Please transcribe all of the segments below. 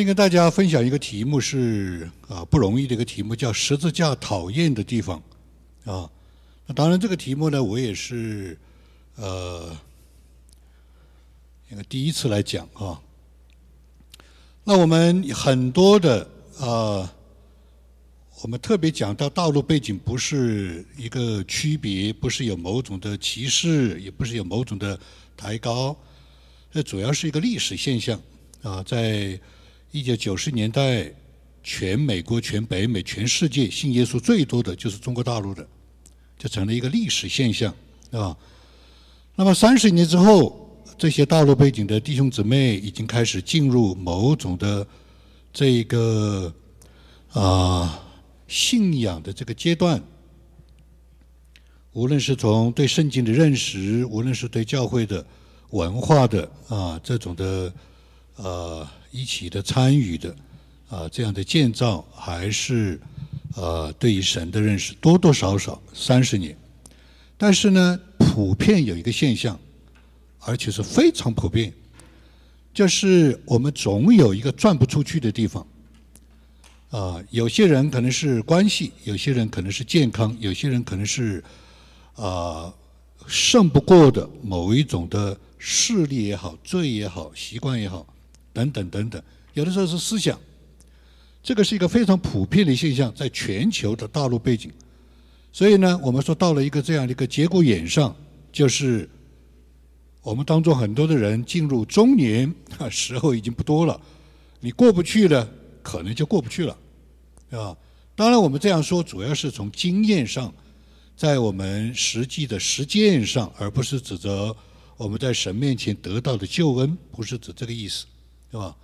今天跟大家分享一个题目是啊不容易的一个题目，叫十字架讨厌的地方啊。那当然这个题目呢，我也是呃一个第一次来讲啊。那我们很多的啊，我们特别讲到道路背景不是一个区别，不是有某种的歧视，也不是有某种的抬高，这主要是一个历史现象啊，在。一九九十年代，全美国、全北美、全世界信耶稣最多的就是中国大陆的，就成了一个历史现象，啊。那么三十年之后，这些大陆背景的弟兄姊妹已经开始进入某种的这个啊信仰的这个阶段，无论是从对圣经的认识，无论是对教会的文化的啊这种的呃。一起的参与的啊，这样的建造还是呃，对于神的认识多多少少三十年，但是呢，普遍有一个现象，而且是非常普遍，就是我们总有一个转不出去的地方啊。有些人可能是关系，有些人可能是健康，有些人可能是啊胜不过的某一种的势力也好，罪也好，习惯也好。等等等等，有的时候是思想，这个是一个非常普遍的现象，在全球的大陆背景。所以呢，我们说到了一个这样的一个节骨眼上，就是我们当中很多的人进入中年啊，时候已经不多了，你过不去的，可能就过不去了，啊。当然，我们这样说主要是从经验上，在我们实际的实践上，而不是指责我们在神面前得到的救恩，不是指这个意思。对吧？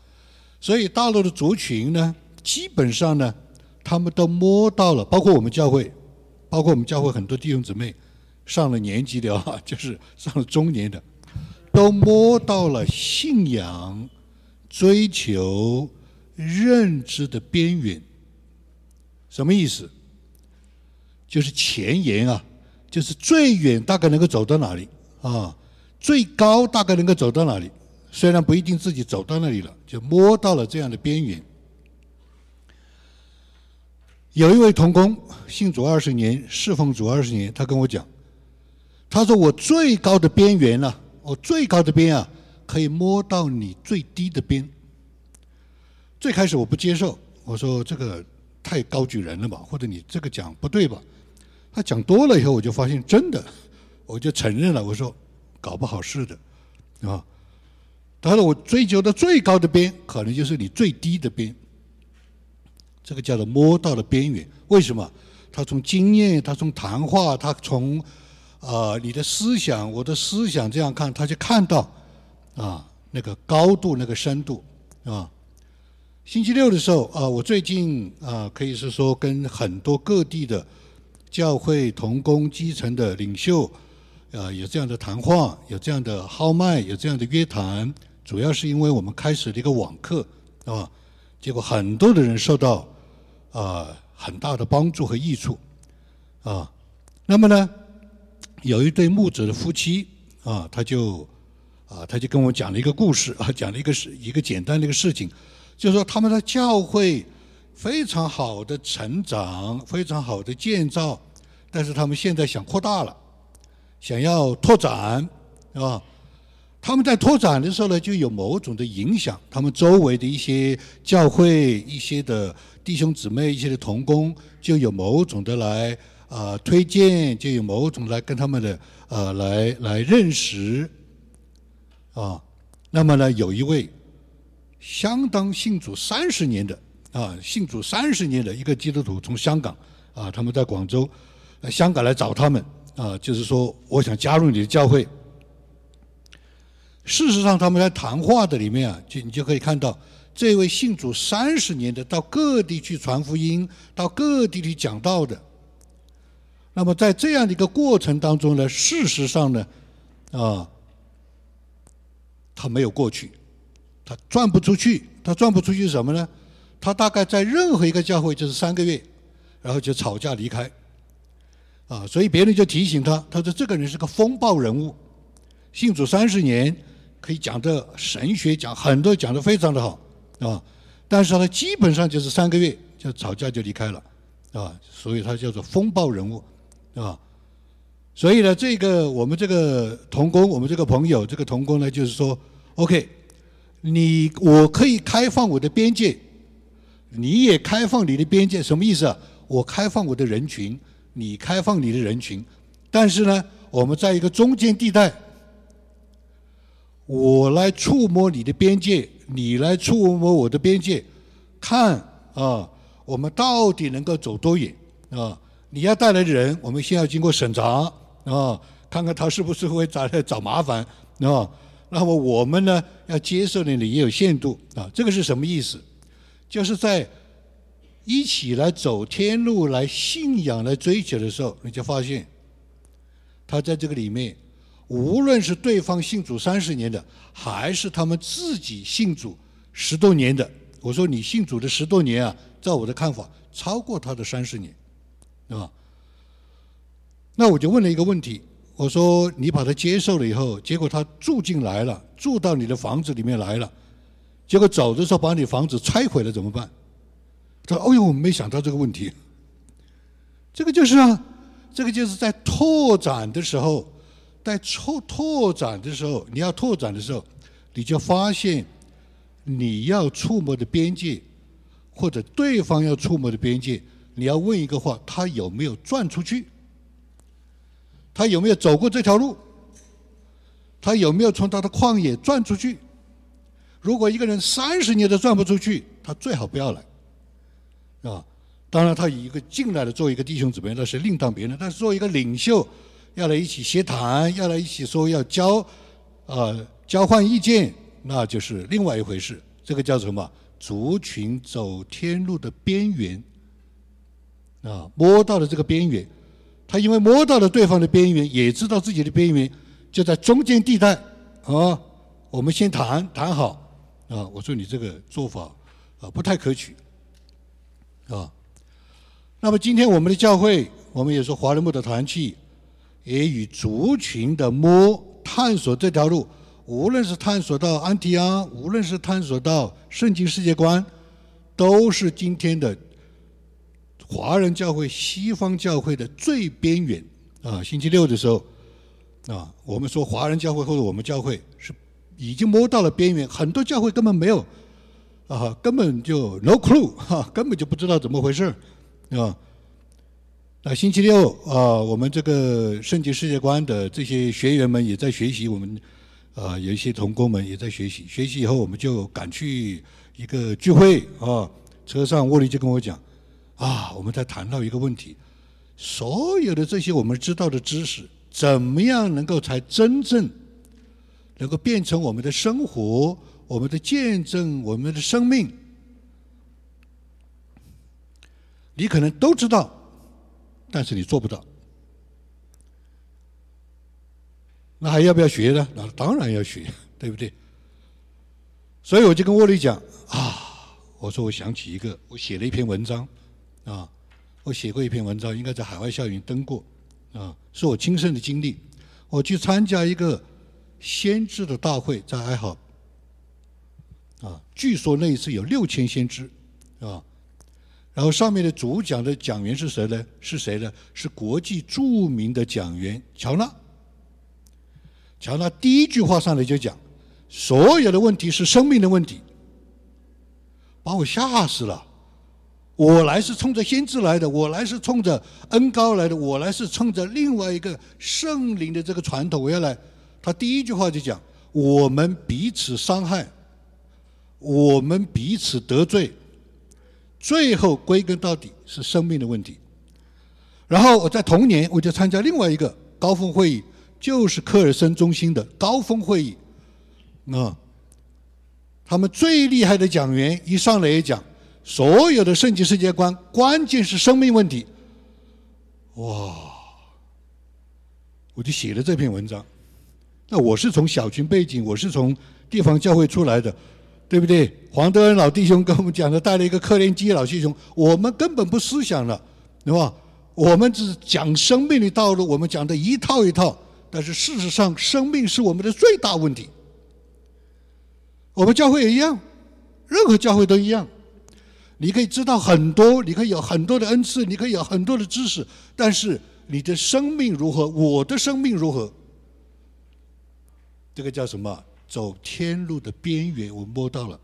所以大陆的族群呢，基本上呢，他们都摸到了，包括我们教会，包括我们教会很多弟兄姊妹，上了年纪的啊，就是上了中年的，都摸到了信仰、追求、认知的边缘。什么意思？就是前沿啊，就是最远大概能够走到哪里啊？最高大概能够走到哪里？虽然不一定自己走到那里了，就摸到了这样的边缘。有一位童工信主二十年，侍奉主二十年，他跟我讲，他说我最高的边缘了，我最高的边啊，可以摸到你最低的边。最开始我不接受，我说这个太高举人了吧，或者你这个讲不对吧？他讲多了以后，我就发现真的，我就承认了，我说搞不好是的，啊。他说：“我追求的最高的边，可能就是你最低的边。这个叫做摸到了边缘。为什么？他从经验，他从谈话，他从啊你的思想，我的思想这样看，他就看到啊那个高度，那个深度啊。星期六的时候啊，我最近啊可以是说跟很多各地的教会同工基层的领袖啊有这样的谈话，有这样的号脉，有这样的约谈。”主要是因为我们开始了一个网课，啊，结果很多的人受到啊很大的帮助和益处，啊，那么呢，有一对牧者的夫妻啊，他就啊他就跟我讲了一个故事啊，讲了一个事一个简单的一个事情，就是说他们的教会非常好的成长，非常好的建造，但是他们现在想扩大了，想要拓展，啊。他们在拓展的时候呢，就有某种的影响，他们周围的一些教会、一些的弟兄姊妹、一些的同工，就有某种的来啊推荐，就有某种来跟他们的呃来来认识啊。那么呢，有一位相当信主三十年的啊，信主三十年的一个基督徒从香港啊，他们在广州、香港来找他们啊，就是说我想加入你的教会。事实上，他们在谈话的里面啊，就你就可以看到，这位信主三十年的，到各地去传福音，到各地去讲道的。那么在这样的一个过程当中呢，事实上呢，啊，他没有过去，他转不出去，他转不出去什么呢？他大概在任何一个教会就是三个月，然后就吵架离开，啊，所以别人就提醒他，他说这个人是个风暴人物，信主三十年。可以讲的神学讲很多讲的非常的好，啊，但是呢基本上就是三个月就吵架就离开了，啊，所以他叫做风暴人物，啊，所以呢，这个我们这个童工，我们这个朋友，这个童工呢，就是说，OK，你我可以开放我的边界，你也开放你的边界，什么意思啊？我开放我的人群，你开放你的人群，但是呢，我们在一个中间地带。我来触摸你的边界，你来触摸我的边界，看啊，我们到底能够走多远啊？你要带来的人，我们先要经过审查啊，看看他是不是会找来找麻烦啊？那么我们呢，要接受的也有限度啊。这个是什么意思？就是在一起来走天路、来信仰、来追求的时候，你就发现，他在这个里面。无论是对方信主三十年的，还是他们自己信主十多年的，我说你信主的十多年啊，在我的看法超过他的三十年，啊，那我就问了一个问题，我说你把他接受了以后，结果他住进来了，住到你的房子里面来了，结果走的时候把你房子拆毁了怎么办？他说：“哦呦，没想到这个问题。”这个就是啊，这个就是在拓展的时候。在拓拓展的时候，你要拓展的时候，你就发现你要触摸的边界，或者对方要触摸的边界，你要问一个话：他有没有转出去？他有没有走过这条路？他有没有从他的旷野转出去？如果一个人三十年都转不出去，他最好不要来，啊！当然，他一个进来的做一个弟兄姊妹，那是另当别论。但是，做一个领袖。要来一起协谈，要来一起说要交，呃，交换意见，那就是另外一回事。这个叫什么？族群走天路的边缘，啊，摸到了这个边缘，他因为摸到了对方的边缘，也知道自己的边缘就在中间地带，啊，我们先谈谈好，啊，我说你这个做法啊不太可取，啊，那么今天我们的教会，我们也说华人木的团契。也与族群的摸探索这条路，无论是探索到安提阿，无论是探索到圣经世界观，都是今天的华人教会、西方教会的最边缘啊！星期六的时候啊，我们说华人教会或者我们教会是已经摸到了边缘，很多教会根本没有啊，根本就 no clue 哈，根本就不知道怎么回事啊。那星期六啊，我们这个圣洁世界观的这些学员们也在学习，我们啊有一些同工们也在学习。学习以后，我们就赶去一个聚会啊，车上沃利就跟我讲啊，我们在谈到一个问题：所有的这些我们知道的知识，怎么样能够才真正能够变成我们的生活、我们的见证、我们的生命？你可能都知道。但是你做不到，那还要不要学呢？那当然要学，对不对？所以我就跟沃利讲啊，我说我想起一个，我写了一篇文章啊，我写过一篇文章，应该在海外校园登过啊，是我亲身的经历。我去参加一个先知的大会，在爱好啊，据说那一次有六千先知啊。然后上面的主讲的讲员是谁呢？是谁呢？是国际著名的讲员乔纳。乔纳第一句话上来就讲，所有的问题是生命的问题，把我吓死了。我来是冲着先知来的，我来是冲着恩高来的，我来是冲着另外一个圣灵的这个传统，我要来。他第一句话就讲，我们彼此伤害，我们彼此得罪。最后归根到底是生命的问题。然后我在同年我就参加另外一个高峰会议，就是科尔森中心的高峰会议。啊，他们最厉害的讲员一上来也讲，所有的圣经世界观关键是生命问题。哇！我就写了这篇文章。那我是从小群背景，我是从地方教会出来的。对不对？黄德恩老弟兄跟我们讲的，带了一个克连基老弟兄，我们根本不思想了，对吧？我们只讲生命的道路，我们讲的一套一套，但是事实上，生命是我们的最大问题。我们教会也一样，任何教会都一样，你可以知道很多，你可以有很多的恩赐，你可以有很多的知识，但是你的生命如何？我的生命如何？这个叫什么？走天路的边缘，我摸到了。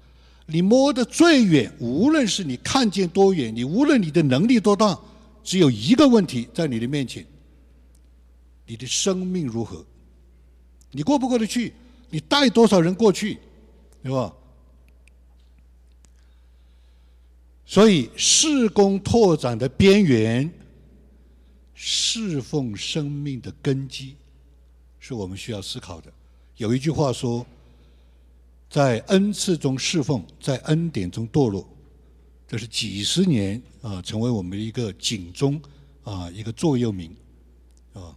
你摸的最远，无论是你看见多远，你无论你的能力多大，只有一个问题在你的面前：你的生命如何？你过不过得去？你带多少人过去？对吧？所以，事工拓展的边缘，侍奉生命的根基，是我们需要思考的。有一句话说。在恩赐中侍奉，在恩典中堕落，这是几十年啊，成为我们的一个警钟啊，一个座右铭啊。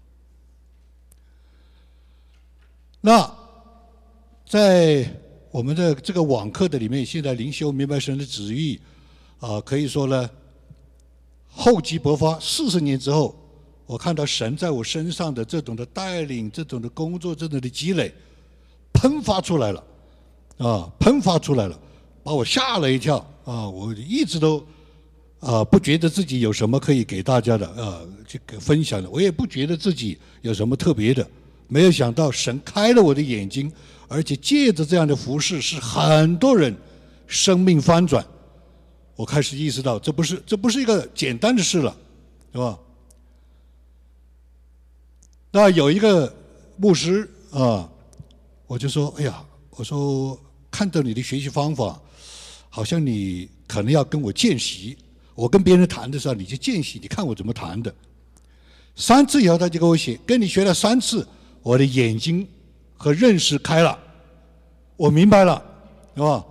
那在我们的这个网课的里面，现在灵修明白神的旨意啊，可以说呢，厚积薄发。四十年之后，我看到神在我身上的这种的带领，这种的工作，这种的积累，喷发出来了。啊，喷发出来了，把我吓了一跳啊！我一直都啊不觉得自己有什么可以给大家的啊，这个分享的，我也不觉得自己有什么特别的。没有想到神开了我的眼睛，而且借着这样的服饰，使很多人生命翻转。我开始意识到，这不是这不是一个简单的事了，是吧？那有一个牧师啊，我就说，哎呀。我说看到你的学习方法，好像你可能要跟我见习。我跟别人谈的时候，你就见习，你看我怎么谈的。三次以后，他就给我写，跟你学了三次，我的眼睛和认识开了，我明白了，是吧？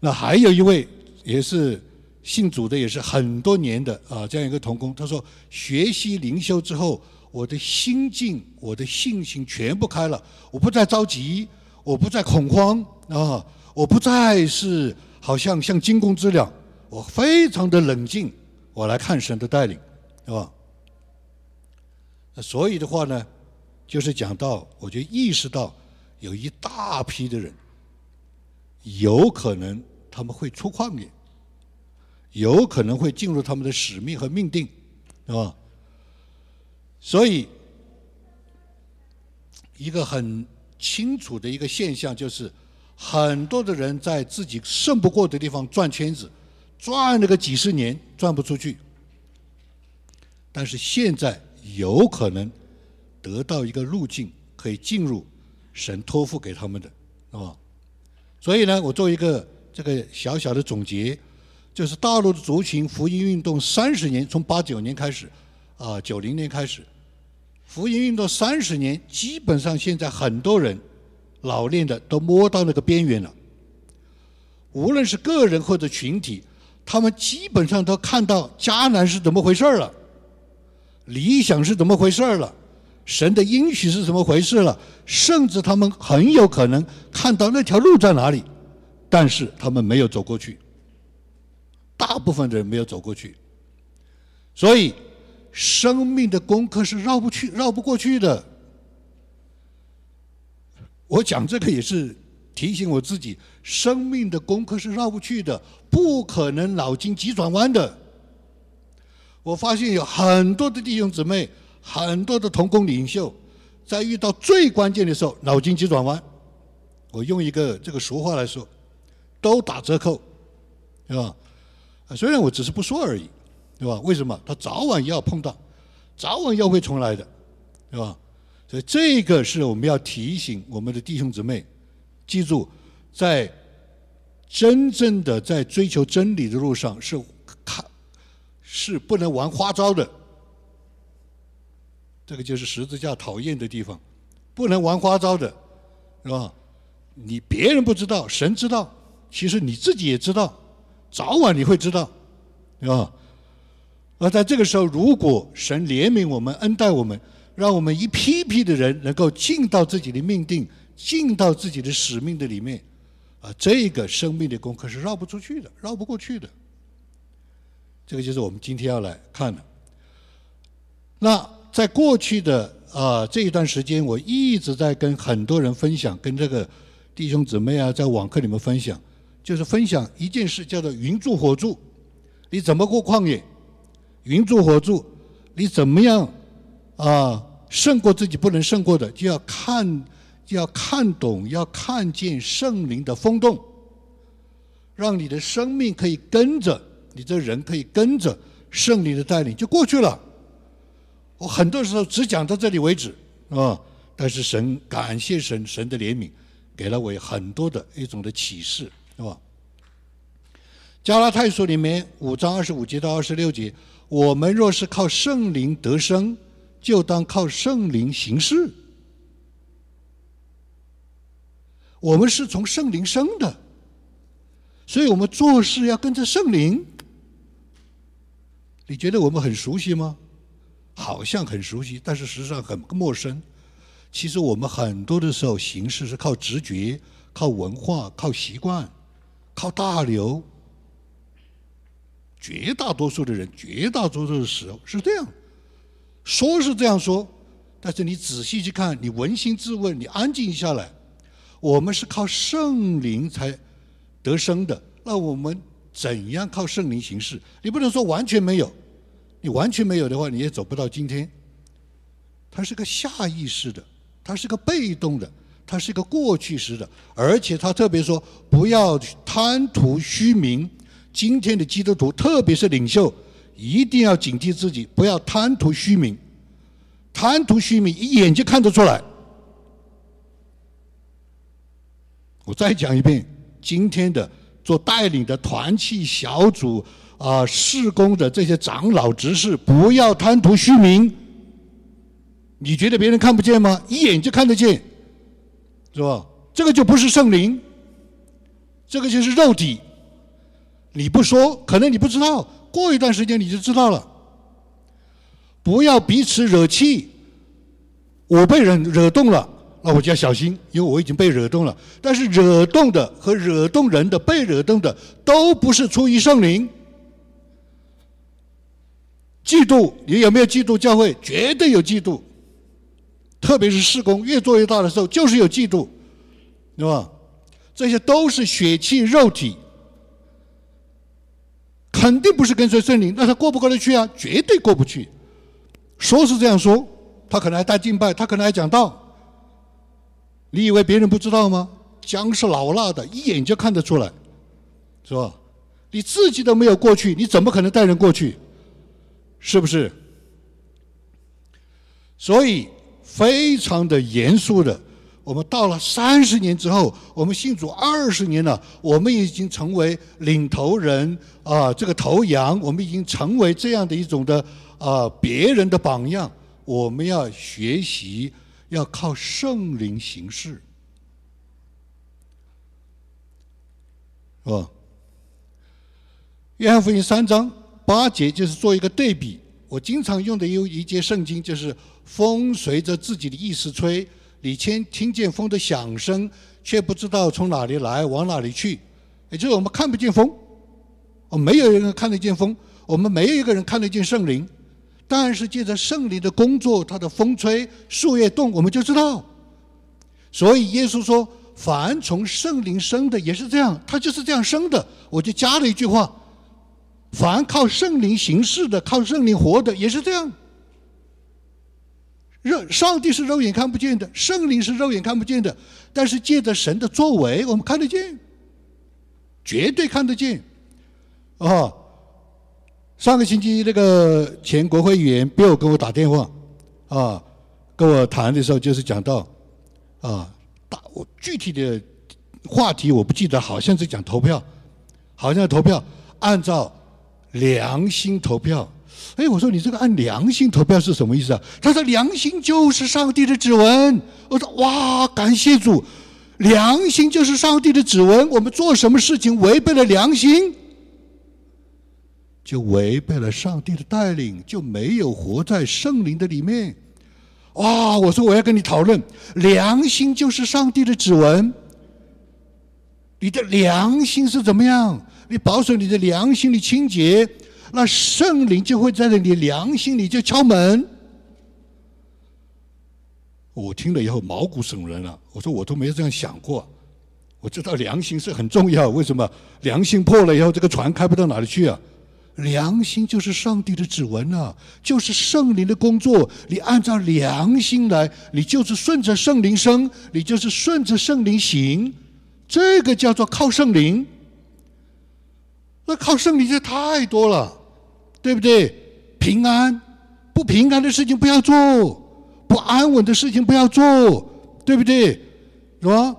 那还有一位也是信主的，也是很多年的啊，这样一个童工，他说学习灵修之后，我的心境、我的信心全部开了，我不再着急。我不再恐慌啊！我不再是好像像惊弓之鸟，我非常的冷静，我来看神的带领，是吧？那所以的话呢，就是讲到，我就意识到有一大批的人，有可能他们会出旷野，有可能会进入他们的使命和命定，是吧？所以一个很。清楚的一个现象就是，很多的人在自己胜不过的地方转圈子，转了个几十年转不出去。但是现在有可能得到一个路径，可以进入神托付给他们的，啊。所以呢，我做一个这个小小的总结，就是大陆的族群福音运动三十年，从八九年开始，啊，九零年开始。福音运动三十年，基本上现在很多人老练的都摸到那个边缘了。无论是个人或者群体，他们基本上都看到迦南是怎么回事了，理想是怎么回事了，神的应许是怎么回事了，甚至他们很有可能看到那条路在哪里，但是他们没有走过去。大部分的人没有走过去，所以。生命的功课是绕不去、绕不过去的。我讲这个也是提醒我自己，生命的功课是绕不去的，不可能脑筋急转弯的。我发现有很多的弟兄姊妹，很多的同工领袖，在遇到最关键的时候，脑筋急转弯。我用一个这个俗话来说，都打折扣，是吧？虽然我只是不说而已。对吧？为什么他早晚要碰到，早晚要会重来的，对吧？所以这个是我们要提醒我们的弟兄姊妹，记住，在真正的在追求真理的路上，是看是不能玩花招的。这个就是十字架讨厌的地方，不能玩花招的，是吧？你别人不知道，神知道，其实你自己也知道，早晚你会知道，对吧？而在这个时候，如果神怜悯我们、恩待我们，让我们一批批的人能够进到自己的命定、进到自己的使命的里面，啊，这个生命的功课是绕不出去的、绕不过去的。这个就是我们今天要来看的。那在过去的啊这一段时间，我一直在跟很多人分享，跟这个弟兄姊妹啊，在网课里面分享，就是分享一件事，叫做云住火住。你怎么过旷野？云住火住，你怎么样啊？胜过自己不能胜过的，就要看，就要看懂，要看见圣灵的风动，让你的生命可以跟着你这人可以跟着圣灵的带领就过去了。我很多时候只讲到这里为止啊，但是神感谢神，神的怜悯给了我很多的一种的启示，是吧？加拉太书里面五章二十五节到二十六节，我们若是靠圣灵得生。就当靠圣灵行事。我们是从圣灵生的，所以我们做事要跟着圣灵。你觉得我们很熟悉吗？好像很熟悉，但是实际上很陌生。其实我们很多的时候行事是靠直觉、靠文化、靠习惯、靠大流。绝大多数的人，绝大多数的时候是这样。说是这样说，但是你仔细去看，你扪心自问，你安静下来，我们是靠圣灵才得生的。那我们怎样靠圣灵行事？你不能说完全没有，你完全没有的话，你也走不到今天。它是个下意识的，它是个被动的，它是个过去时的，而且他特别说不要贪图虚名。今天的基督徒，特别是领袖。一定要警惕自己，不要贪图虚名。贪图虚名，一眼就看得出来。我再讲一遍，今天的做带领的团契小组啊，事工的这些长老执事，不要贪图虚名。你觉得别人看不见吗？一眼就看得见，是吧？这个就不是圣灵，这个就是肉体。你不说，可能你不知道。过一段时间你就知道了。不要彼此惹气。我被人惹动了，那我就要小心，因为我已经被惹动了。但是惹动的和惹动人的、被惹动的，都不是出于圣灵。嫉妒，你有没有嫉妒教会？绝对有嫉妒。特别是事工越做越大的时候，就是有嫉妒，对吧？这些都是血气肉体。肯定不是跟随圣灵，那他过不过得去啊？绝对过不去。说是这样说，他可能还带敬拜，他可能还讲道。你以为别人不知道吗？姜是老辣的，一眼就看得出来，是吧？你自己都没有过去，你怎么可能带人过去？是不是？所以非常的严肃的。我们到了三十年之后，我们信主二十年了，我们已经成为领头人啊，这个头羊，我们已经成为这样的一种的啊别人的榜样。我们要学习，要靠圣灵行事，是吧？约翰福音三章八节就是做一个对比。我经常用的有一节圣经，就是风随着自己的意思吹。你听听见风的响声，却不知道从哪里来，往哪里去。也就是我们看不见风，哦，没有人看得见风，我们没有一个人看得见圣灵。但是借着圣灵的工作，它的风吹，树叶动，我们就知道。所以耶稣说：“凡从圣灵生的，也是这样，他就是这样生的。”我就加了一句话：“凡靠圣灵行事的，靠圣灵活的，也是这样。”肉上帝是肉眼看不见的，圣灵是肉眼看不见的，但是借着神的作为，我们看得见，绝对看得见。啊，上个星期那个前国会议员 Bill 给我打电话，啊，跟我谈的时候就是讲到，啊，大我具体的话题我不记得，好像是讲投票，好像投票按照良心投票。哎，我说你这个按良心投票是什么意思啊？他说良心就是上帝的指纹。我说哇，感谢主，良心就是上帝的指纹。我们做什么事情违背了良心，就违背了上帝的带领，就没有活在圣灵的里面。哇，我说我要跟你讨论，良心就是上帝的指纹。你的良心是怎么样？你保守你的良心的清洁。那圣灵就会在你良心里就敲门。我听了以后毛骨悚然了。我说我都没有这样想过。我知道良心是很重要，为什么？良心破了以后，这个船开不到哪里去啊？良心就是上帝的指纹啊，就是圣灵的工作。你按照良心来，你就是顺着圣灵生，你就是顺着圣灵行，这个叫做靠圣灵。那靠圣灵就太多了，对不对？平安，不平安的事情不要做，不安稳的事情不要做，对不对？是吧？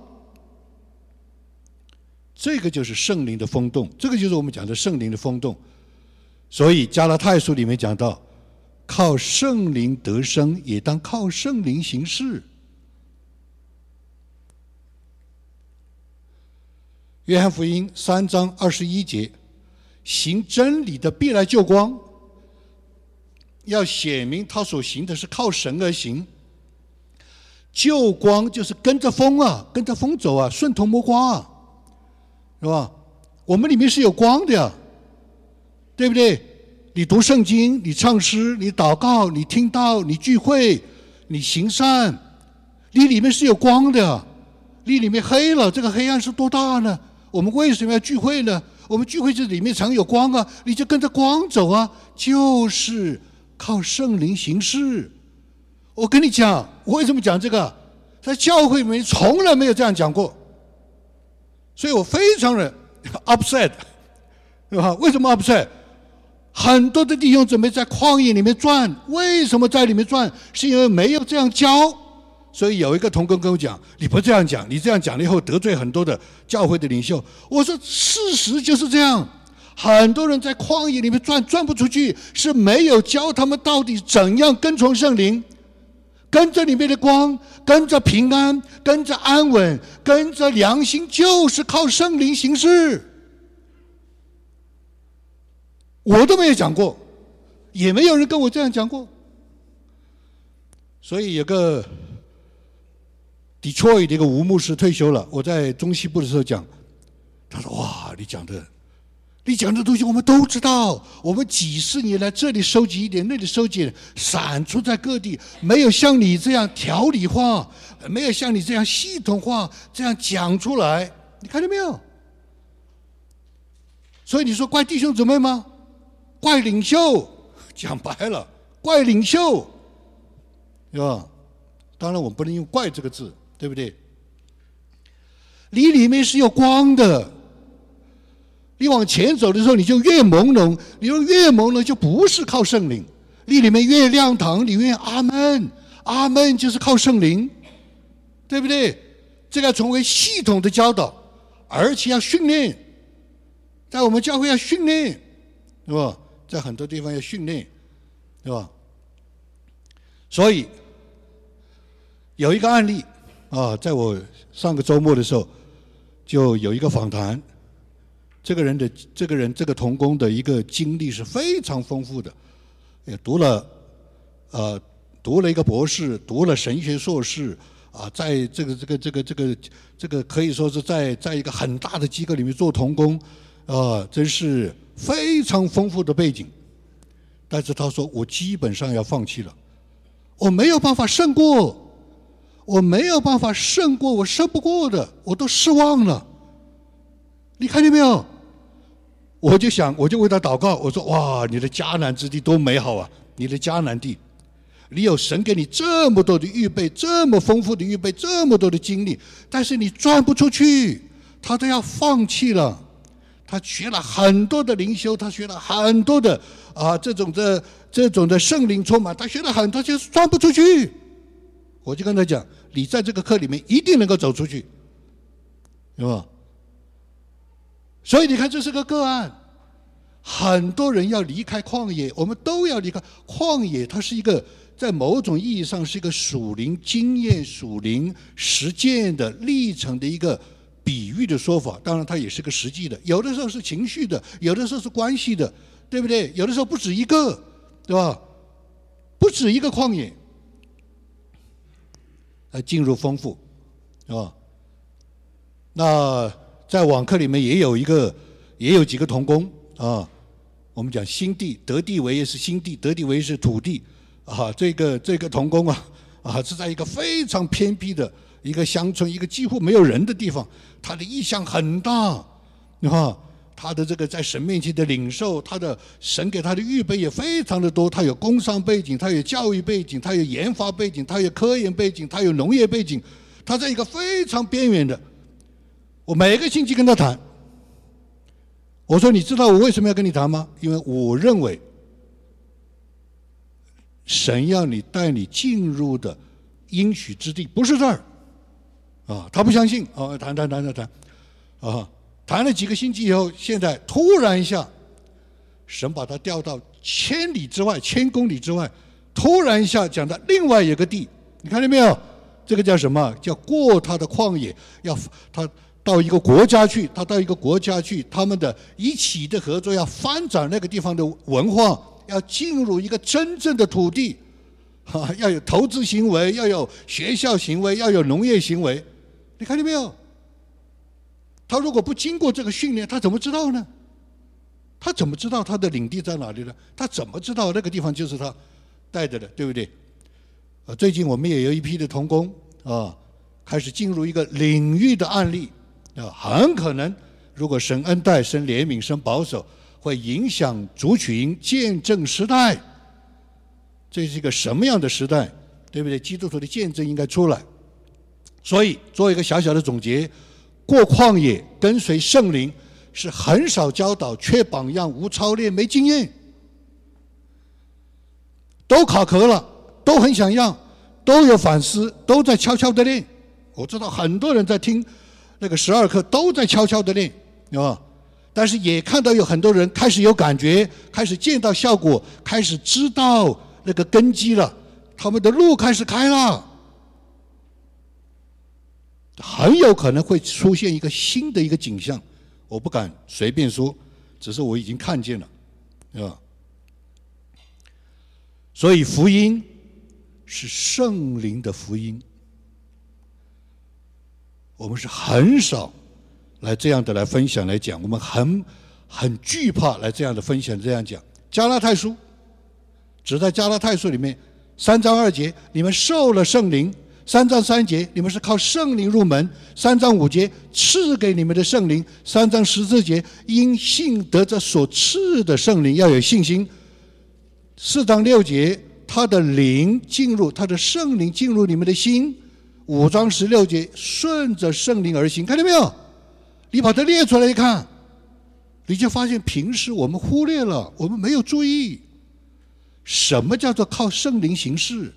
这个就是圣灵的风动，这个就是我们讲的圣灵的风动。所以加拉太书里面讲到，靠圣灵得生，也当靠圣灵行事。约翰福音三章二十一节，行真理的必来救光，要显明他所行的是靠神而行。救光就是跟着风啊，跟着风走啊，顺藤摸瓜啊，是吧？我们里面是有光的呀。对不对？你读圣经，你唱诗，你祷告，你听到，你聚会，你行善，你里面是有光的。你里面黑了，这个黑暗是多大呢？我们为什么要聚会呢？我们聚会这里面常有光啊，你就跟着光走啊，就是靠圣灵行事。我跟你讲，我为什么讲这个？在教会里面从来没有这样讲过，所以我非常的 upset，对吧？为什么 upset？很多的弟兄准备在旷野里面转，为什么在里面转？是因为没有这样教。所以有一个同工跟我讲：“你不这样讲，你这样讲了以后得罪很多的教会的领袖。”我说：“事实就是这样，很多人在旷野里面转，转不出去，是没有教他们到底怎样跟从圣灵，跟着里面的光，跟着平安，跟着安稳，跟着良心，就是靠圣灵行事。”我都没有讲过，也没有人跟我这样讲过。所以有个 Detroit 的一个吴牧师退休了，我在中西部的时候讲，他说：“哇，你讲的，你讲的东西我们都知道。我们几十年来这里收集一点，那里收集，散出在各地，没有像你这样条理化，没有像你这样系统化，这样讲出来。你看到没有？所以你说怪弟兄姊妹吗？”怪领袖，讲白了，怪领袖，是吧？当然，我们不能用“怪”这个字，对不对？你里面是有光的，你往前走的时候，你就越朦胧。你就越朦胧，就不是靠圣灵。你里面越亮堂，你越阿门，阿门就是靠圣灵，对不对？这个成为系统的教导，而且要训练，在我们教会要训练，是吧？在很多地方要训练，对吧？所以有一个案例啊，在我上个周末的时候，就有一个访谈。这个人的这个人这个童工的一个经历是非常丰富的，也读了呃读了一个博士，读了神学硕士啊，在这个这个这个这个这个可以说是在在一个很大的机构里面做童工啊，真是。非常丰富的背景，但是他说：“我基本上要放弃了，我没有办法胜过，我没有办法胜过，我胜不过的，我都失望了。你看见没有？我就想，我就为他祷告，我说：哇，你的迦南之地多美好啊！你的迦南地，你有神给你这么多的预备，这么丰富的预备，这么多的经历，但是你转不出去，他都要放弃了。”他学了很多的灵修，他学了很多的啊，这种的这种的圣灵充满，他学了很多，就是转不出去。我就跟他讲，你在这个课里面一定能够走出去，是吧？所以你看，这是个个案。很多人要离开旷野，我们都要离开旷野。它是一个在某种意义上是一个属灵经验、属灵实践的历程的一个。比喻的说法，当然它也是个实际的。有的时候是情绪的，有的时候是关系的，对不对？有的时候不止一个，对吧？不止一个旷野，来进入丰富，啊？那在网课里面也有一个，也有几个童工啊。我们讲新地得地为业是新地，得地为业是土地啊。这个这个童工啊啊是在一个非常偏僻的。一个乡村，一个几乎没有人的地方，他的意向很大，你看他的这个在神面前的领受，他的神给他的预备也非常的多。他有工商背景，他有教育背景，他有研发背景，他有科研背景，他有农业背景。他在一个非常边缘的，我每个星期跟他谈。我说：“你知道我为什么要跟你谈吗？因为我认为，神要你带你进入的应许之地不是这儿。”啊，他不相信啊，谈谈谈谈谈，啊，谈了几个星期以后，现在突然一下，神把他调到千里之外、千公里之外，突然一下讲到另外一个地，你看见没有？这个叫什么？叫过他的旷野，要他到一个国家去，他到一个国家去，他们的一起的合作要发展那个地方的文化，要进入一个真正的土地，哈，要有投资行为，要有学校行为，要有农业行为，你看见没有？他如果不经过这个训练，他怎么知道呢？他怎么知道他的领地在哪里呢？他怎么知道那个地方就是他带着的，对不对？呃，最近我们也有一批的童工啊，开始进入一个领域的案例啊，很可能如果神恩待、神怜悯、神保守，会影响族群见证时代。这是一个什么样的时代？对不对？基督徒的见证应该出来。所以做一个小小的总结：过旷野跟随圣灵是很少教导、缺榜样、无操练、没经验，都卡壳了。都很想要，都有反思，都在悄悄的练。我知道很多人在听那个十二课，都在悄悄的练，啊，但是也看到有很多人开始有感觉，开始见到效果，开始知道那个根基了，他们的路开始开了，很有可能会出现一个新的一个景象。我不敢随便说，只是我已经看见了，啊，所以福音。是圣灵的福音，我们是很少来这样的来分享来讲，我们很很惧怕来这样的分享这样讲。加拉太书只在加拉太书里面三章二节，你们受了圣灵；三章三节，你们是靠圣灵入门；三章五节，赐给你们的圣灵；三章十四节，因信得着所赐的圣灵，要有信心；四章六节。他的灵进入，他的圣灵进入你们的心。五章十六节，顺着圣灵而行，看见没有？你把它列出来一看，你就发现平时我们忽略了，我们没有注意，什么叫做靠圣灵行事？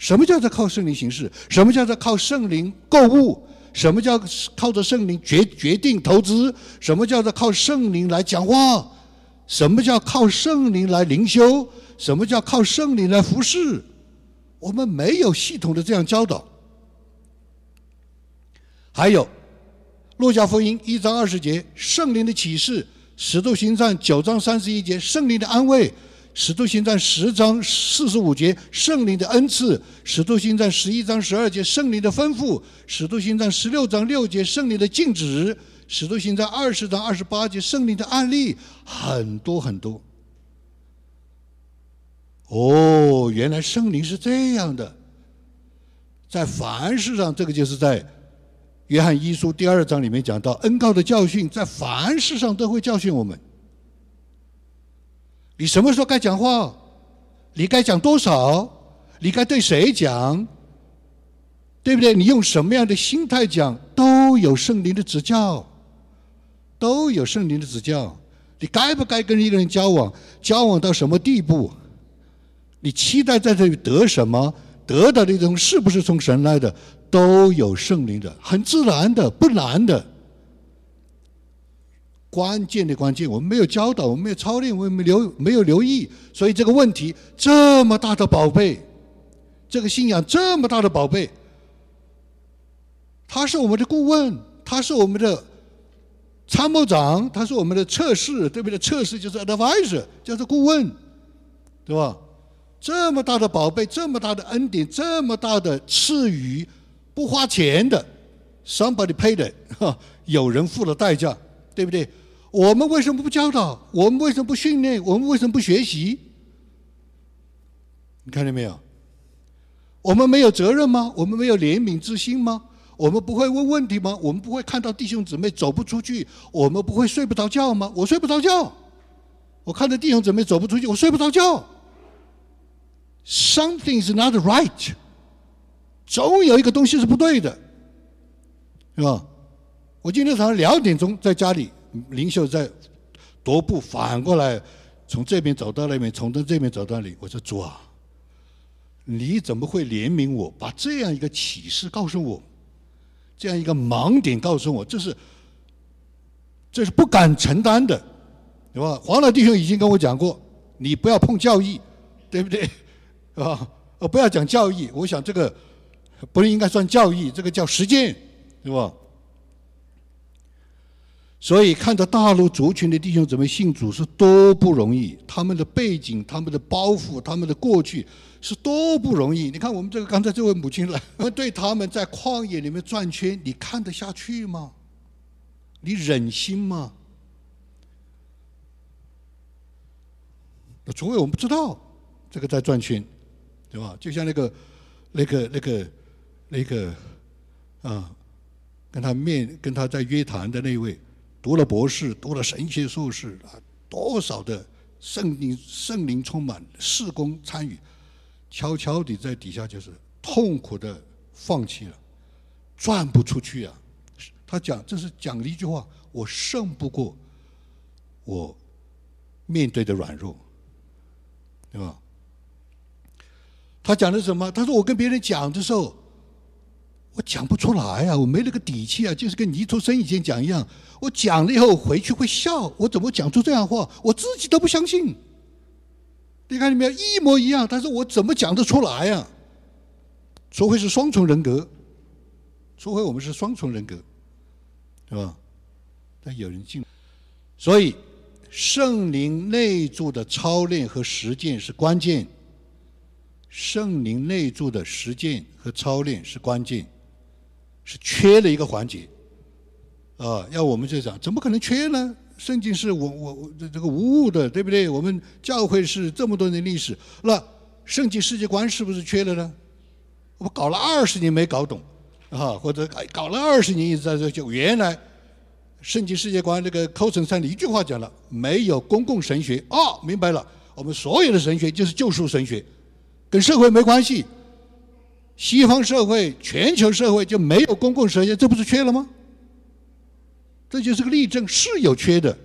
什么叫做靠圣灵行事？什么叫做靠圣灵购物？什么叫靠着圣灵决决定投资？什么叫做靠圣灵来讲话？什么叫靠圣灵来灵修？什么叫靠圣灵来服侍？我们没有系统的这样教导。还有《路加福音》一章二十节，圣灵的启示；《使徒行传》九章三十一节，圣灵的安慰；《使徒行传》十章四十五节，圣灵的恩赐；《使徒行传》十一章十二节，圣灵的吩咐；《使徒行传》十六章六节，圣灵的禁止；《使徒行传》二十章二十八节，圣灵的案例，很多很多。哦，原来圣灵是这样的，在凡事上，这个就是在约翰一书第二章里面讲到恩告的教训，在凡事上都会教训我们。你什么时候该讲话？你该讲多少？你该对谁讲？对不对？你用什么样的心态讲，都有圣灵的指教，都有圣灵的指教。你该不该跟一个人交往？交往到什么地步？你期待在这里得什么？得到的东西是不是从神来的？都有圣灵的，很自然的，不难的。关键的关键，我们没有教导，我们没有操练，我们没留没有留意，所以这个问题这么大的宝贝，这个信仰这么大的宝贝，他是我们的顾问，他是我们的参谋长，他是我们的测试，对不对？测试就是 advisor，叫做顾问，对吧？这么大的宝贝，这么大的恩典，这么大的赐予，不花钱的，somebody paid，哈，有人付了代价，对不对？我们为什么不教导？我们为什么不训练？我们为什么不学习？你看见没有？我们没有责任吗？我们没有怜悯之心吗？我们不会问问题吗？我们不会看到弟兄姊妹走不出去，我们不会睡不着觉吗？我睡不着觉，我看到弟兄姊妹走不出去，我睡不着觉。Something is not right，总有一个东西是不对的，是吧？我今天早上两点钟在家里，灵秀在踱步，反过来从这边走到那边，从这边走到那里。我说主啊，你怎么会怜悯我，把这样一个启示告诉我，这样一个盲点告诉我，这是这是不敢承担的，对吧？黄老弟兄已经跟我讲过，你不要碰教义，对不对？啊，呃，不要讲教义，我想这个不应该算教义，这个叫实践，对吧？所以看到大陆族群的弟兄姊妹信主是多不容易，他们的背景、他们的包袱、他们的过去是多不容易。你看我们这个刚才这位母亲来，对他们在旷野里面转圈，你看得下去吗？你忍心吗？那除非我们不知道这个在转圈，对吧？就像那个、那个、那个、那个啊，跟他面跟他在约谈的那位。读了博士，读了神学硕士啊，多少的圣灵圣灵充满，事工参与，悄悄地在底下就是痛苦的放弃了，转不出去啊。他讲这是讲了一句话：我胜不过我面对的软弱，对吧？他讲的什么？他说我跟别人讲的时候。我讲不出来呀，我没那个底气啊，就是跟倪出生以前讲一样，我讲了以后回去会笑，我怎么讲出这样话？我自己都不相信。你看，你们一模一样，但是我怎么讲得出来呀？除非是双重人格，除非我们是双重人格，对吧？但有人进，所以圣灵内住的操练和实践是关键。圣灵内住的实践和操练是关键。是缺了一个环节，啊，要我们就讲，怎么可能缺呢？圣经是我我这这个无误的，对不对？我们教会是这么多年历史，那圣经世界观是不是缺了呢？我搞了二十年没搞懂，啊，或者搞了二十年一直在这就原来圣经世界观这个寇成山的一句话讲了，没有公共神学，哦，明白了，我们所有的神学就是救赎神学，跟社会没关系。西方社会、全球社会就没有公共神学，这不是缺了吗？这就是个例证，是有缺的，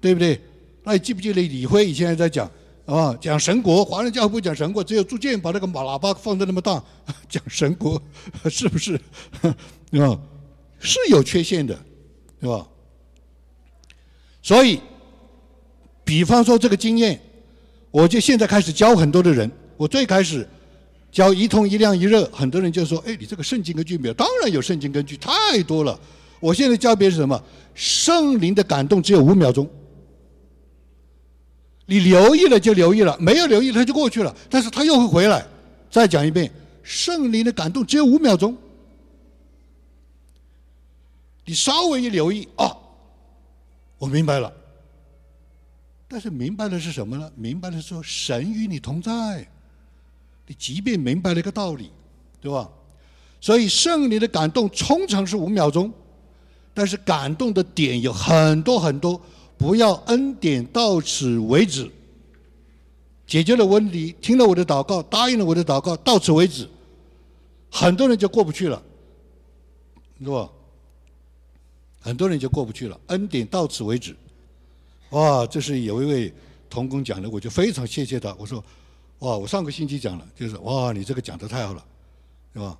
对不对？那你记不记得李辉以前在讲啊？讲神国，华人教会不讲神国，只有铸剑把那个马喇叭放的那么大，讲神国，是不是？对 吧？是有缺陷的，对吧？所以，比方说这个经验，我就现在开始教很多的人，我最开始。教一通一亮一热，很多人就说：“哎，你这个圣经根据没有？当然有圣经根据，太多了。”我现在教别人什么？圣灵的感动只有五秒钟，你留意了就留意了，没有留意他就过去了，但是他又会回来。再讲一遍，圣灵的感动只有五秒钟，你稍微一留意啊，我明白了。但是明白的是什么呢？明白的是说神与你同在。你即便明白了一个道理，对吧？所以圣灵的感动通常是五秒钟，但是感动的点有很多很多。不要恩典到此为止，解决了问题，听了我的祷告，答应了我的祷告，到此为止，很多人就过不去了，是吧？很多人就过不去了。恩典到此为止，哇！这是有一位童工讲的，我就非常谢谢他。我说。哇！我上个星期讲了，就是哇，你这个讲的太好了，是吧？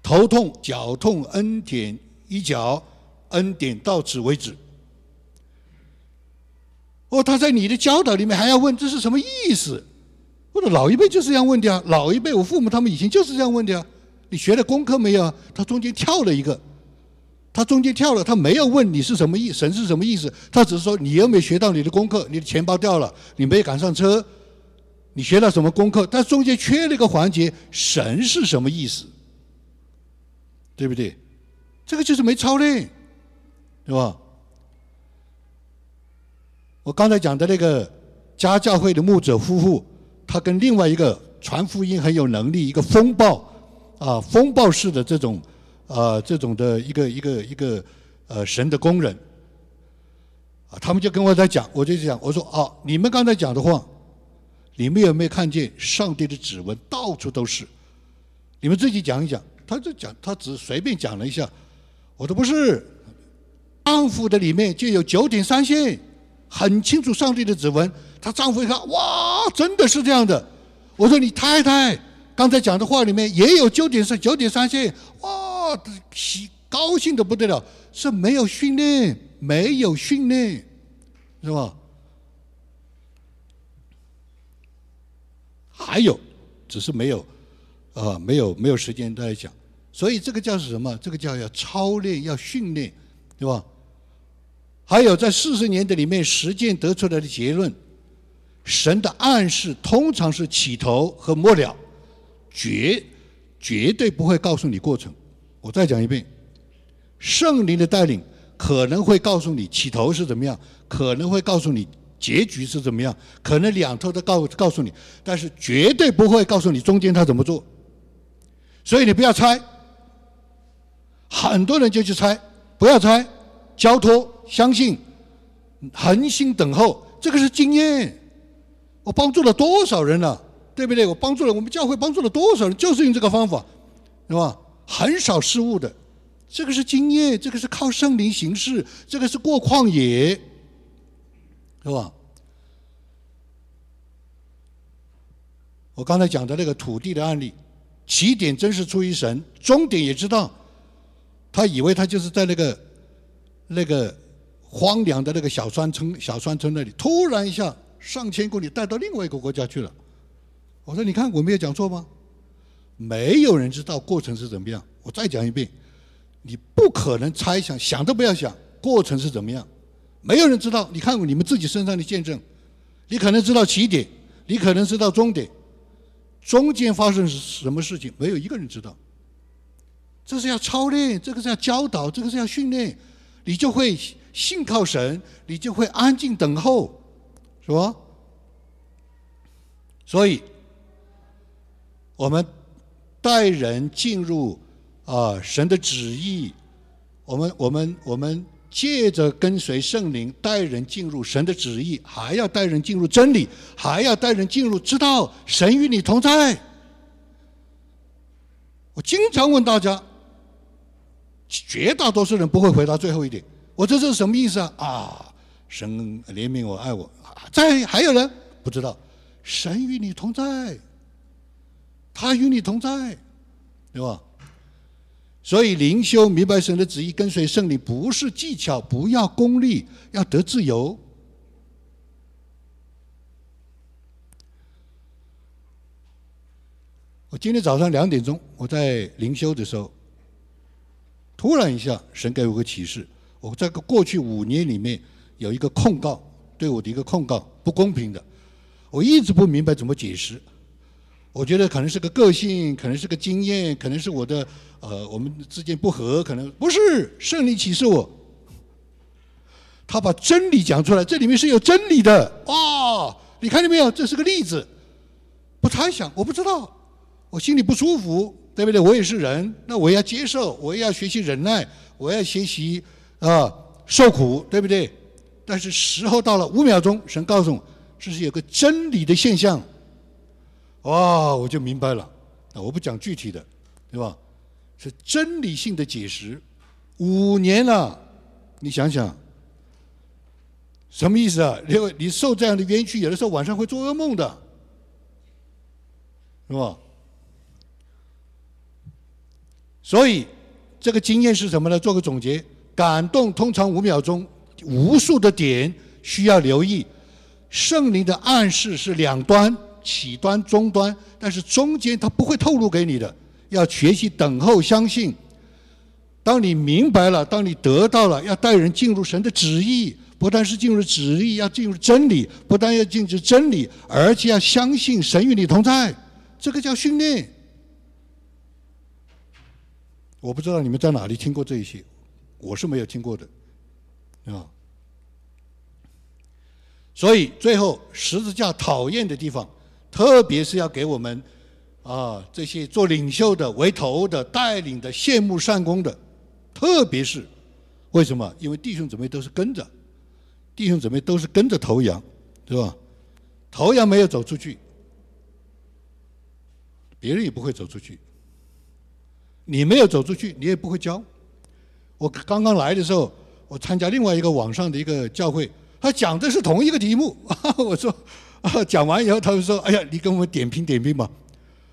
头痛、脚痛，恩典一脚，恩典到此为止。哦，他在你的教导里面还要问这是什么意思？我说老一辈就是这样问的啊，老一辈我父母他们以前就是这样问的啊。你学了功课没有？他中间跳了一个，他中间跳了，他没有问你是什么意，神是什么意思？他只是说你有没有学到你的功课？你的钱包掉了，你没赶上车。你学了什么功课？但中间缺了一个环节，神是什么意思？对不对？这个就是没操练，对吧？我刚才讲的那个家教会的牧者夫妇，他跟另外一个传福音很有能力，一个风暴啊，风暴式的这种啊这种的一个一个一个呃神的工人啊，他们就跟我在讲，我就讲，我说啊，你们刚才讲的话，你们有没有看见上帝的指纹到处都是？你们自己讲一讲。他就讲，他只随便讲了一下。我说不是，丈夫的里面就有九点三线，很清楚上帝的指纹。她丈夫一看，哇，真的是这样的。我说你太太刚才讲的话里面也有九点三九点三线，哇，喜高兴的不得了。是没有训练，没有训练，是吧？还有，只是没有。啊，没有没有时间再讲，所以这个叫是什么？这个叫要操练，要训练，对吧？还有在四十年的里面实践得出来的结论，神的暗示通常是起头和末了，绝绝对不会告诉你过程。我再讲一遍，圣灵的带领可能会告诉你起头是怎么样，可能会告诉你结局是怎么样，可能两头都告告诉你，但是绝对不会告诉你中间他怎么做。所以你不要猜，很多人就去猜，不要猜，交托，相信，恒心等候，这个是经验。我帮助了多少人了，对不对？我帮助了我们教会，帮助了多少人，就是用这个方法，是吧？很少失误的，这个是经验，这个是靠圣灵行事，这个是过旷野，是吧？我刚才讲的那个土地的案例。起点真是出于神，终点也知道。他以为他就是在那个那个荒凉的那个小山村小山村那里，突然一下上千公里带到另外一个国家去了。我说：“你看我没有讲错吗？没有人知道过程是怎么样。我再讲一遍，你不可能猜想，想都不要想过程是怎么样。没有人知道。你看过你们自己身上的见证，你可能知道起点，你可能知道终点。”中间发生什么事情，没有一个人知道。这是要操练，这个是要教导，这个是要训练，你就会信靠神，你就会安静等候，是吧？所以，我们带人进入啊神的旨意，我们我们我们。借着跟随圣灵带人进入神的旨意，还要带人进入真理，还要带人进入知道神与你同在。我经常问大家，绝大多数人不会回答最后一点。我这是什么意思啊？啊，神怜悯我，爱我。在还有人不知道，神与你同在，他与你同在，对吧？所以灵修明白神的旨意，跟随圣灵不是技巧，不要功利，要得自由。我今天早上两点钟，我在灵修的时候，突然一下，神给我个启示：我在过去五年里面有一个控告，对我的一个控告不公平的，我一直不明白怎么解释。我觉得可能是个个性，可能是个经验，可能是我的呃，我们之间不和，可能不是圣灵启示我。他把真理讲出来，这里面是有真理的哇！你看见没有？这是个例子。不猜想，我不知道，我心里不舒服，对不对？我也是人，那我要接受，我也要学习忍耐，我要学习啊受苦，对不对？但是时候到了，五秒钟，神告诉我，这是有个真理的现象。哇，我就明白了。那我不讲具体的，对吧？是真理性的解释。五年了，你想想，什么意思啊？因为你受这样的冤屈，有的时候晚上会做噩梦的，是吧？所以这个经验是什么呢？做个总结：感动通常五秒钟，无数的点需要留意。圣灵的暗示是两端。起端、终端，但是中间他不会透露给你的。要学习等候、相信。当你明白了，当你得到了，要带人进入神的旨意，不但是进入旨意，要进入真理，不但要进入真理，而且要相信神与你同在。这个叫训练。我不知道你们在哪里听过这一些，我是没有听过的，啊。所以最后十字架讨厌的地方。特别是要给我们啊，这些做领袖的、为头的、带领的、羡慕善功的，特别是为什么？因为弟兄姊妹都是跟着，弟兄姊妹都是跟着头羊，是吧？头羊没有走出去，别人也不会走出去。你没有走出去，你也不会教。我刚刚来的时候，我参加另外一个网上的一个教会，他讲的是同一个题目。我说，讲完以后，他就说：“哎呀，你给我们点评点评吧。”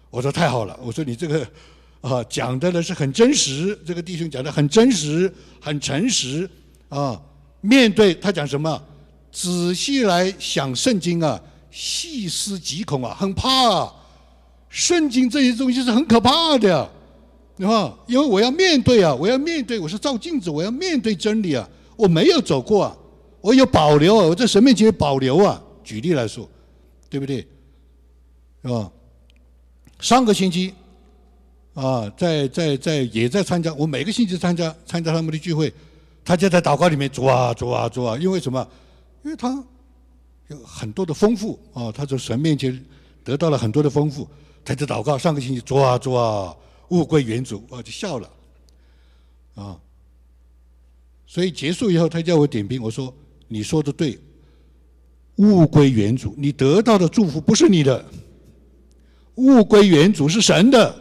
我说太好了，我说你这个啊讲的呢是很真实，这个弟兄讲的很真实，很诚实啊。面对他讲什么，仔细来想圣经啊，细思极恐啊，很怕啊。圣经这些东西是很可怕的，对吧？因为我要面对啊，我要面对，我是照镜子，我要面对真理啊。我没有走过啊，我有保留啊，我在神面前有保留啊。举例来说，对不对？是吧？上个星期，啊，在在在也在参加，我每个星期参加参加他们的聚会，他就在祷告里面做啊做啊做啊，因为什么？因为他有很多的丰富啊，他从神面前得到了很多的丰富，他在祷告。上个星期做啊做啊，物归原主，啊就笑了，啊，所以结束以后，他叫我点评，我说你说的对，物归原主，你得到的祝福不是你的。物归原主是神的，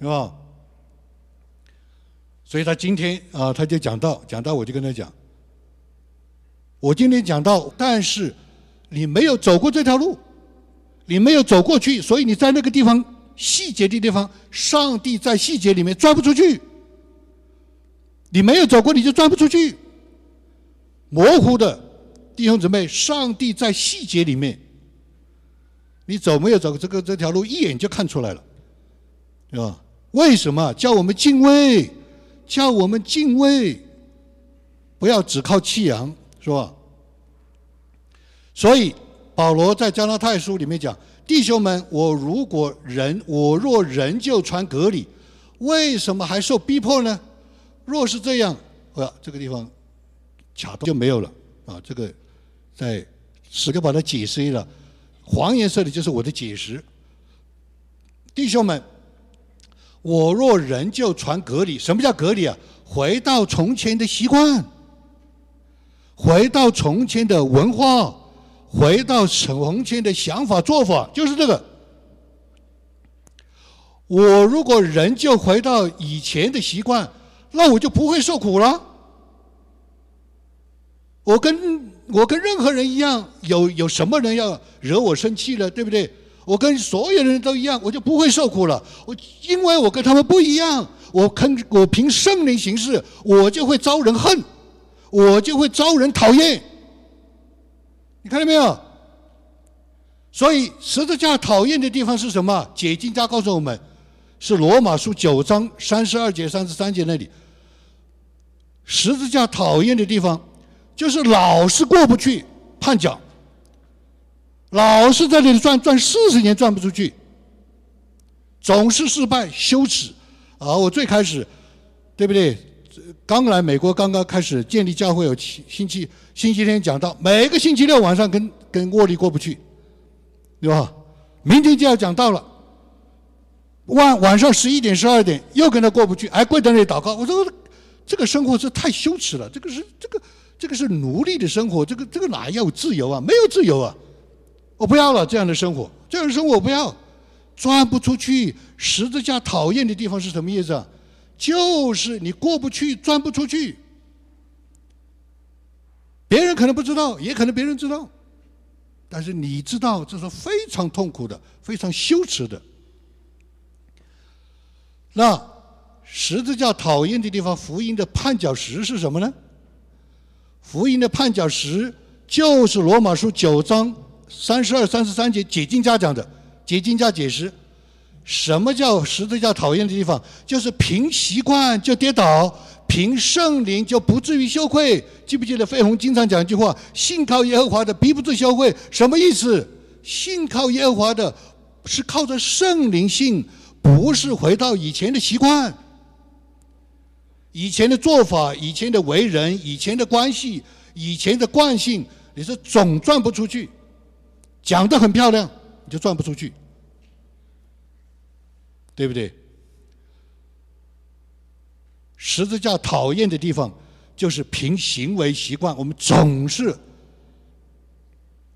是吧？所以他今天啊，他就讲到，讲到我就跟他讲，我今天讲到，但是你没有走过这条路，你没有走过去，所以你在那个地方细节的地方，上帝在细节里面钻不出去。你没有走过，你就钻不出去。模糊的弟兄姊妹，上帝在细节里面。你走没有走这个这条路，一眼就看出来了，对吧？为什么叫我们敬畏？叫我们敬畏，不要只靠气扬，是吧？所以保罗在加拉太书里面讲：“弟兄们，我如果人，我若仍旧传隔离，为什么还受逼迫呢？若是这样，呃，这个地方卡就没有了啊。这个在十个把它解释了。”黄颜色的就是我的解释，弟兄们，我若仍旧传隔离，什么叫隔离啊？回到从前的习惯，回到从前的文化，回到从前的想法做法，就是这个。我如果仍旧回到以前的习惯，那我就不会受苦了。我跟。我跟任何人一样，有有什么人要惹我生气了，对不对？我跟所有人都一样，我就不会受苦了。我因为我跟他们不一样，我肯我凭圣灵行事，我就会招人恨，我就会招人讨厌。你看到没有？所以十字架讨厌的地方是什么？解经家告诉我们，是罗马书九章三十二节、三十三节那里。十字架讨厌的地方。就是老是过不去判角，老是在这里转转四十年转不出去，总是失败羞耻啊！我最开始，对不对？刚来美国，刚刚开始建立教会，有星期星期天讲到，每个星期六晚上跟跟沃利过不去，对吧？明天就要讲到了，晚晚上十一点十二点又跟他过不去，还跪在那里祷告。我说这个生活是太羞耻了，这个是这个。这个是奴隶的生活，这个这个哪有自由啊？没有自由啊！我不要了这样的生活，这样的生活我不要，钻不出去。十字架讨厌的地方是什么意思啊？就是你过不去，钻不出去。别人可能不知道，也可能别人知道，但是你知道，这是非常痛苦的，非常羞耻的。那十字架讨厌的地方，福音的绊脚石是什么呢？福音的绊脚石就是罗马书九章三十二、三十三节解经家讲的。解经家解释，什么叫十字架讨厌的地方？就是凭习惯就跌倒，凭圣灵就不至于羞愧。记不记得费鸿经常讲一句话：“信靠耶和华的，必不至羞愧。”什么意思？信靠耶和华的，是靠着圣灵信，不是回到以前的习惯。以前的做法，以前的为人，以前的关系，以前的惯性，你是总转不出去。讲的很漂亮，你就转不出去。对不对？十字架讨厌的地方，就是凭行为习惯，我们总是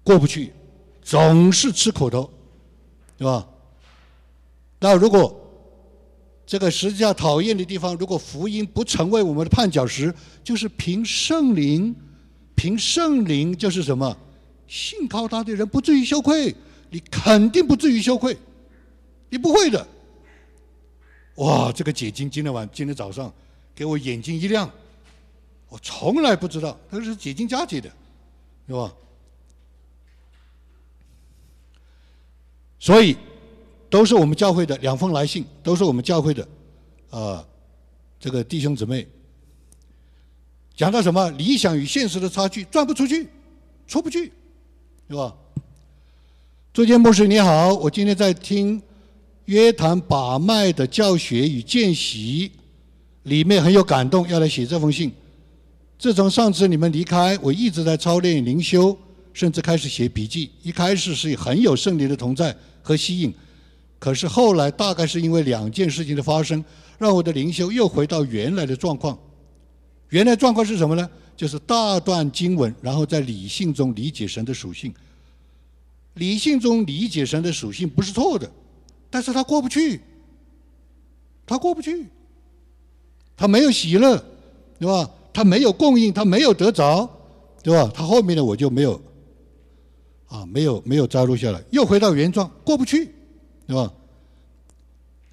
过不去，总是吃苦头，对吧？那如果这个十字架讨厌的地方，如果福音不成为我们的绊脚石，就是凭圣灵，凭圣灵就是什么？信靠他的人不至于羞愧，你肯定不至于羞愧，你不会的。哇，这个解经今天晚今天早上。给我眼睛一亮，我从来不知道，他是解经家解的，是吧？所以都是我们教会的两封来信，都是我们教会的啊，这个弟兄姊妹讲到什么理想与现实的差距，转不出去，出不去，是吧？周建牧师你好，我今天在听约谈把脉的教学与见习。里面很有感动，要来写这封信。自从上次你们离开，我一直在操练灵修，甚至开始写笔记。一开始是很有圣灵的同在和吸引，可是后来大概是因为两件事情的发生，让我的灵修又回到原来的状况。原来状况是什么呢？就是大段经文，然后在理性中理解神的属性。理性中理解神的属性不是错的，但是他过不去，他过不去。他没有喜乐，对吧？他没有供应，他没有得着，对吧？他后面的我就没有，啊，没有没有摘录下来，又回到原状，过不去，对吧？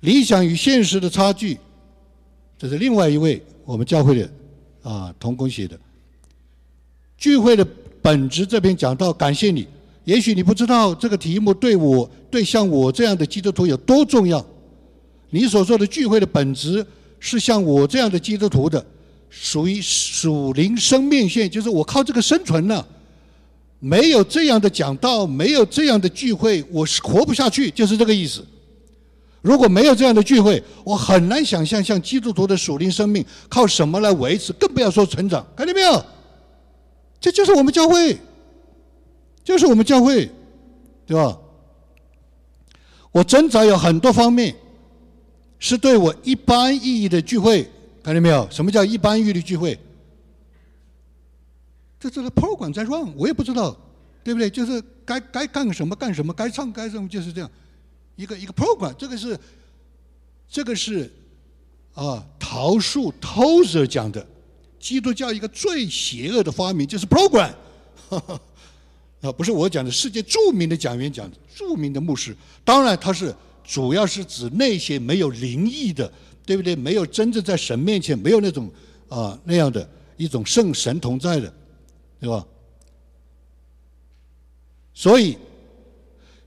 理想与现实的差距，这是另外一位我们教会的啊同工写的。聚会的本质这边讲到，感谢你。也许你不知道这个题目对我对像我这样的基督徒有多重要。你所说的聚会的本质。是像我这样的基督徒的，属于属灵生命线，就是我靠这个生存呢。没有这样的讲道，没有这样的聚会，我是活不下去，就是这个意思。如果没有这样的聚会，我很难想象像基督徒的属灵生命靠什么来维持，更不要说成长。看见没有？这就是我们教会，就是我们教会，对吧？我挣扎有很多方面。是对我一般意义的聚会，看见没有？什么叫一般意义的聚会？这这个 program 在 run，我也不知道，对不对？就是该该干什么干什么，该唱该什么就是这样，一个一个 program。这个是这个是啊，桃树 Tozer 讲的，基督教一个最邪恶的发明就是 program，啊，不是我讲的，世界著名的讲员讲的，著名的牧师，当然他是。主要是指那些没有灵异的，对不对？没有真正在神面前，没有那种啊那样的一种圣神同在的，对吧？所以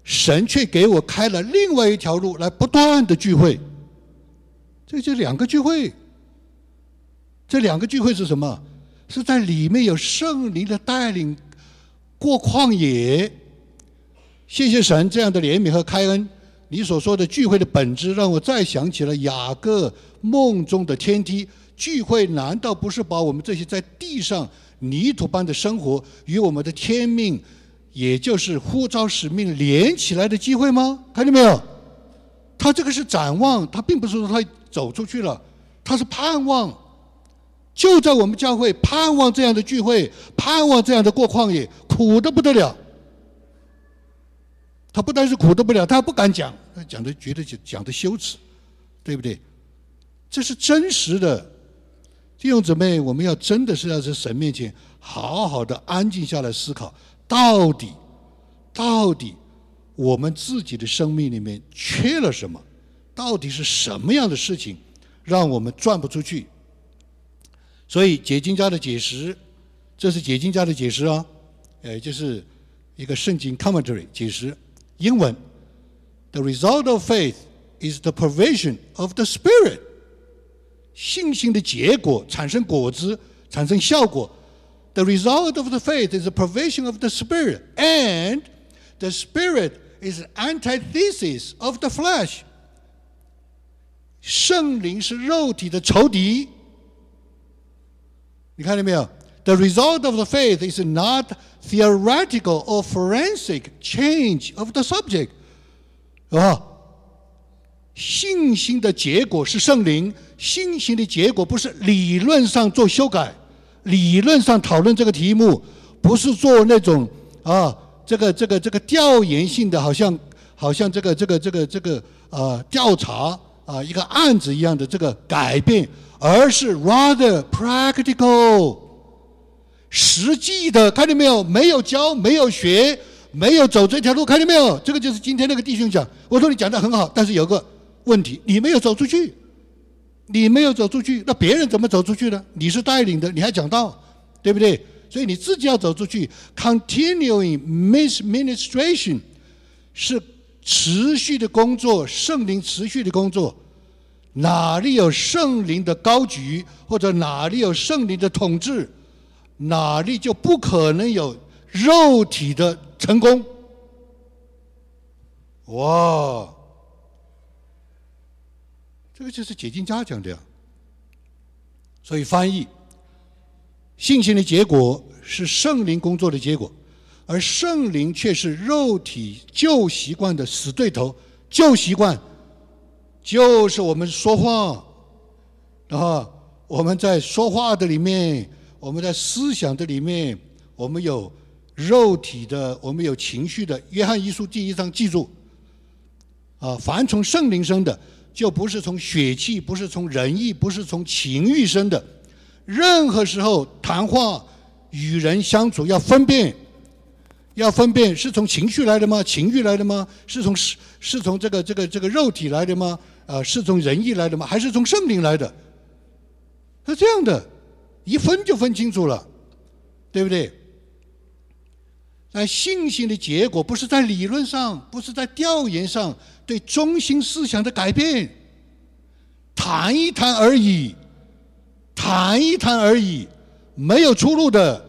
神却给我开了另外一条路，来不断的聚会。这就两个聚会，这两个聚会是什么？是在里面有圣灵的带领过旷野。谢谢神这样的怜悯和开恩。你所说的聚会的本质，让我再想起了雅各梦中的天梯。聚会难道不是把我们这些在地上泥土般的生活与我们的天命，也就是呼召使命连起来的机会吗？看见没有？他这个是展望，他并不是说他走出去了，他是盼望。就在我们教会盼望这样的聚会，盼望这样的过旷野，苦的不得了。他不但是苦的不了，他还不敢讲，他讲的觉得讲讲的羞耻，对不对？这是真实的，弟兄姊妹，我们要真的是要在神面前好好的安静下来思考，到底到底我们自己的生命里面缺了什么？到底是什么样的事情让我们转不出去？所以解经家的解释，这是解经家的解释啊，呃，就是一个圣经 commentary 解释。英文，The result of faith is the provision of the Spirit。信心的结果产生果子，产生效果。The result of the faith is the provision of the Spirit, and the Spirit is antithesis of the flesh。圣灵是肉体的仇敌。你看见没有？The result of the faith is not theoretical or forensic change of the subject，啊， 信心的结果是圣灵，信心的结果不是理论上做修改，理论上讨论这个题目，不是做那种啊，这个这个这个调研性的，好像好像这个这个这个这个啊调查啊一个案子一样的这个改变，而是 rather practical，实际的，看见没有？没有教，没有学，没有走这条路，看见没有？这个就是今天那个弟兄讲，我说你讲的很好，但是有个。问题，你没有走出去，你没有走出去，那别人怎么走出去呢？你是带领的，你还讲道，对不对？所以你自己要走出去，continuing ministration 是持续的工作，圣灵持续的工作。哪里有圣灵的高举，或者哪里有圣灵的统治，哪里就不可能有肉体的成功。哇！这个就是解经家讲的呀。所以翻译，信心的结果是圣灵工作的结果，而圣灵却是肉体旧习惯的死对头。旧习惯就是我们说话，啊，我们在说话的里面，我们在思想的里面，我们有肉体的，我们有情绪的。约翰一书第一章记住，啊，凡从圣灵生的。就不是从血气，不是从仁义，不是从情欲生的。任何时候谈话、与人相处要分辨，要分辨是从情绪来的吗？情欲来的吗？是从是是从这个这个这个肉体来的吗？啊，是从仁义来的吗？还是从圣灵来的？是这样的，一分就分清楚了，对不对？在信心的结果，不是在理论上，不是在调研上。对中心思想的改变，谈一谈而已，谈一谈而已，没有出路的，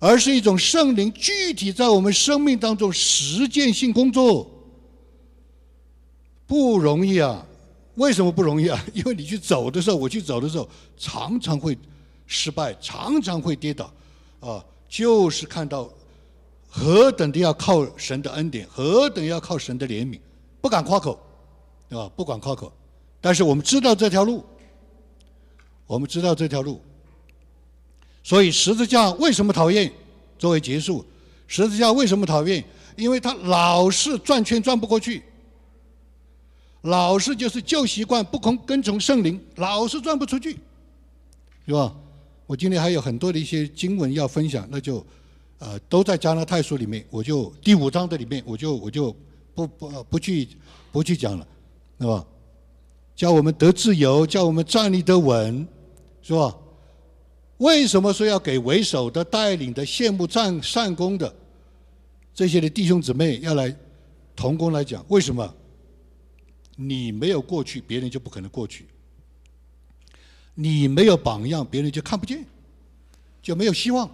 而是一种圣灵具体在我们生命当中实践性工作，不容易啊！为什么不容易啊？因为你去走的时候，我去走的时候，常常会失败，常常会跌倒，啊，就是看到。何等的要靠神的恩典，何等要靠神的怜悯，不敢夸口，对吧？不敢夸口，但是我们知道这条路，我们知道这条路，所以十字架为什么讨厌？作为结束，十字架为什么讨厌？因为他老是转圈转不过去，老是就是旧习惯，不跟跟从圣灵，老是转不出去，是吧？我今天还有很多的一些经文要分享，那就。呃，都在加拉太书里面，我就第五章的里面，我就我就不不不去不去讲了，是吧？叫我们得自由，叫我们站立得稳，是吧？为什么说要给为首的、带领的、羡慕战善功的这些的弟兄姊妹要来同工来讲？为什么？你没有过去，别人就不可能过去；你没有榜样，别人就看不见，就没有希望。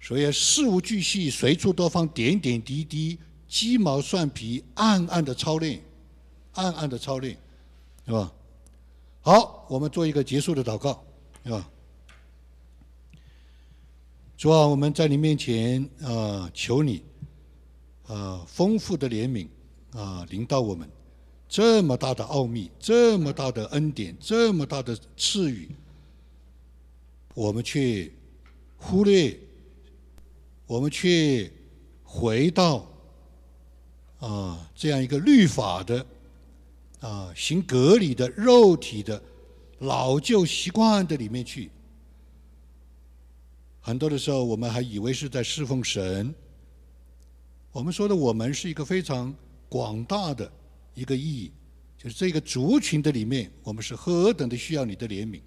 所以事无巨细，随处多放点点滴滴，鸡毛蒜皮，暗暗的操练，暗暗的操练，是吧？好，我们做一个结束的祷告，是吧？主啊，我们在你面前啊，求你啊，丰富的怜悯啊，临到我们，这么大的奥秘，这么大的恩典，这么大的赐予，我们却忽略。我们却回到啊这样一个律法的啊行隔离的肉体的老旧习惯的里面去。很多的时候，我们还以为是在侍奉神。我们说的“我们”是一个非常广大的一个意义，就是这个族群的里面，我们是何等的需要你的怜悯。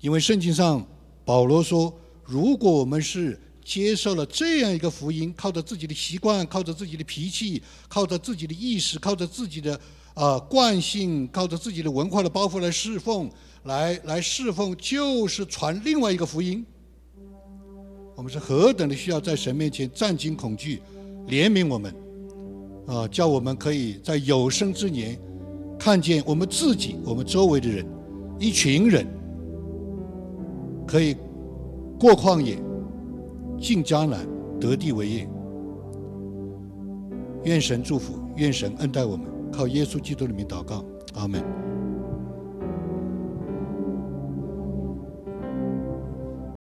因为圣经上保罗说，如果我们是接受了这样一个福音，靠着自己的习惯，靠着自己的脾气，靠着自己的意识，靠着自己的啊惯性，靠着自己的文化的包袱来侍奉，来来侍奉，就是传另外一个福音。我们是何等的需要在神面前战惊恐惧，怜悯我们，啊，叫我们可以在有生之年看见我们自己，我们周围的人，一群人。可以过旷野，进迦南，得地为业。愿神祝福，愿神恩待我们，靠耶稣基督的名祷告，阿门。